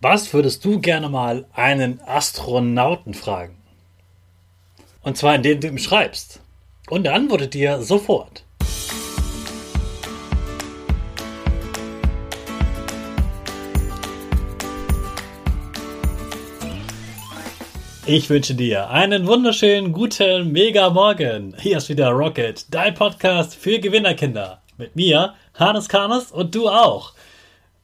Was würdest du gerne mal einen Astronauten fragen? Und zwar indem du ihm schreibst. Und er antwortet dir sofort. Ich wünsche dir einen wunderschönen guten Mega Morgen. Hier ist wieder Rocket, dein Podcast für Gewinnerkinder. Mit mir, Hannes Karnes und du auch.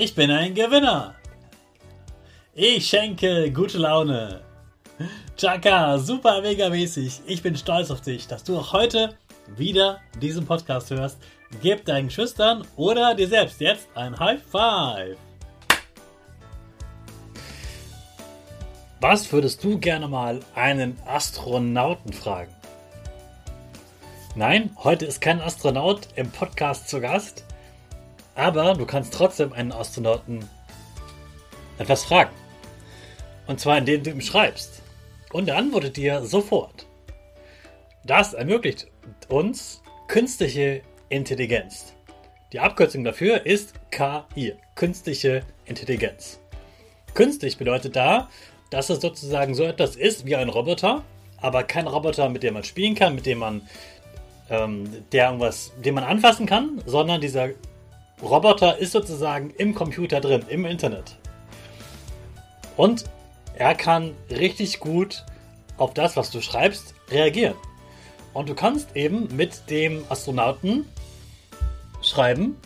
Ich bin ein Gewinner. Ich schenke gute Laune. Chaka, super mega mäßig. Ich bin stolz auf dich, dass du auch heute wieder diesen Podcast hörst. Gib deinen Schüchtern oder dir selbst jetzt ein High Five. Was würdest du gerne mal einen Astronauten fragen? Nein, heute ist kein Astronaut im Podcast zu Gast, aber du kannst trotzdem einen Astronauten etwas fragen. Und zwar indem du ihm schreibst. Und er antwortet dir sofort. Das ermöglicht uns künstliche Intelligenz. Die Abkürzung dafür ist KI, künstliche Intelligenz. Künstlich bedeutet da, dass es sozusagen so etwas ist wie ein Roboter, aber kein Roboter, mit dem man spielen kann, mit dem man, ähm, der irgendwas, den man anfassen kann, sondern dieser Roboter ist sozusagen im Computer drin, im Internet. Und er kann richtig gut auf das, was du schreibst, reagieren. Und du kannst eben mit dem Astronauten schreiben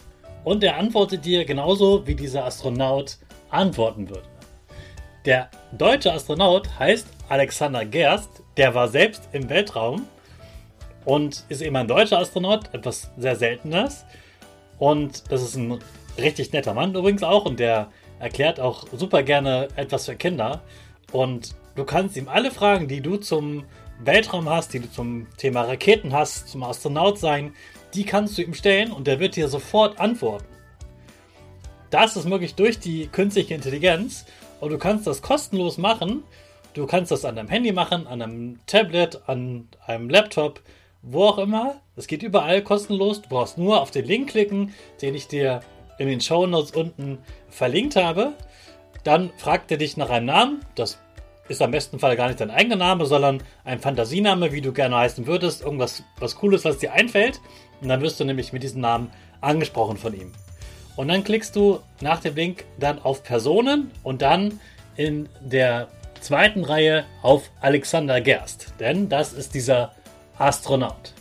und er antwortet dir genauso, wie dieser Astronaut antworten würde. Der deutsche Astronaut heißt Alexander Gerst, der war selbst im Weltraum und ist eben ein deutscher Astronaut, etwas sehr Seltenes. Und das ist ein richtig netter Mann übrigens auch und der erklärt auch super gerne etwas für Kinder. Und du kannst ihm alle Fragen, die du zum Weltraum hast, die du zum Thema Raketen hast, zum Astronaut sein, die kannst du ihm stellen und er wird dir sofort antworten. Das ist möglich durch die künstliche Intelligenz und du kannst das kostenlos machen. Du kannst das an deinem Handy machen, an einem Tablet, an einem Laptop, wo auch immer. Es geht überall kostenlos. Du brauchst nur auf den Link klicken, den ich dir in den Show Notes unten verlinkt habe. Dann fragt er dich nach einem Namen. Das ist am besten Fall gar nicht dein eigener Name, sondern ein Fantasiename, wie du gerne heißen würdest. Irgendwas was Cooles, was dir einfällt. Und dann wirst du nämlich mit diesem Namen angesprochen von ihm. Und dann klickst du nach dem Link dann auf Personen und dann in der zweiten Reihe auf Alexander Gerst. Denn das ist dieser Astronaut.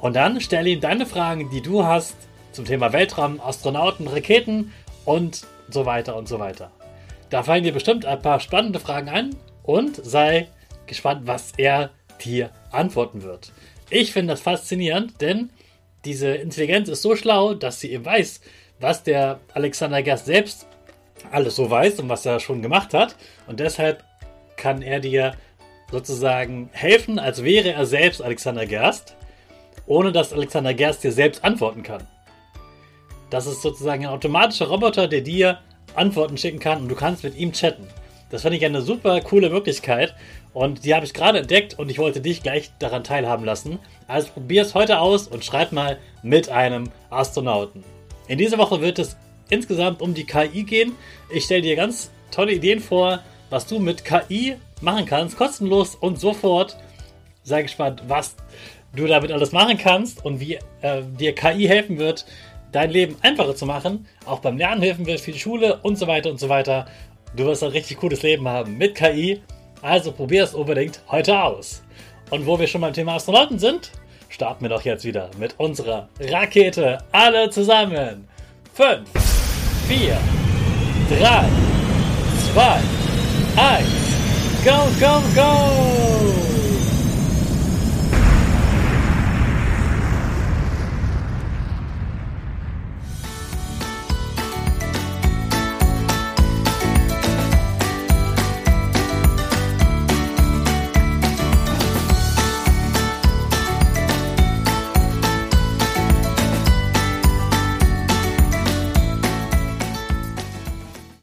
Und dann stelle ihm deine Fragen, die du hast zum Thema Weltraum, Astronauten, Raketen und so weiter und so weiter. Da fallen dir bestimmt ein paar spannende Fragen ein und sei gespannt, was er dir antworten wird. Ich finde das faszinierend, denn diese Intelligenz ist so schlau, dass sie eben weiß, was der Alexander Gerst selbst alles so weiß und was er schon gemacht hat. Und deshalb kann er dir sozusagen helfen, als wäre er selbst Alexander Gerst, ohne dass Alexander Gerst dir selbst antworten kann. Das ist sozusagen ein automatischer Roboter, der dir Antworten schicken kann und du kannst mit ihm chatten. Das finde ich eine super coole Möglichkeit und die habe ich gerade entdeckt und ich wollte dich gleich daran teilhaben lassen. Also probier es heute aus und schreib mal mit einem Astronauten. In dieser Woche wird es insgesamt um die KI gehen. Ich stelle dir ganz tolle Ideen vor, was du mit KI machen kannst, kostenlos und sofort. Sei gespannt, was du damit alles machen kannst und wie äh, dir KI helfen wird, dein Leben einfacher zu machen, auch beim Lernen helfen wird für die Schule und so weiter und so weiter. Du wirst ein richtig cooles Leben haben mit KI. Also probier es unbedingt heute aus. Und wo wir schon beim Thema Astronauten sind, starten wir doch jetzt wieder mit unserer Rakete. Alle zusammen. 5, 4, 3, 2, 1. Go, go, go!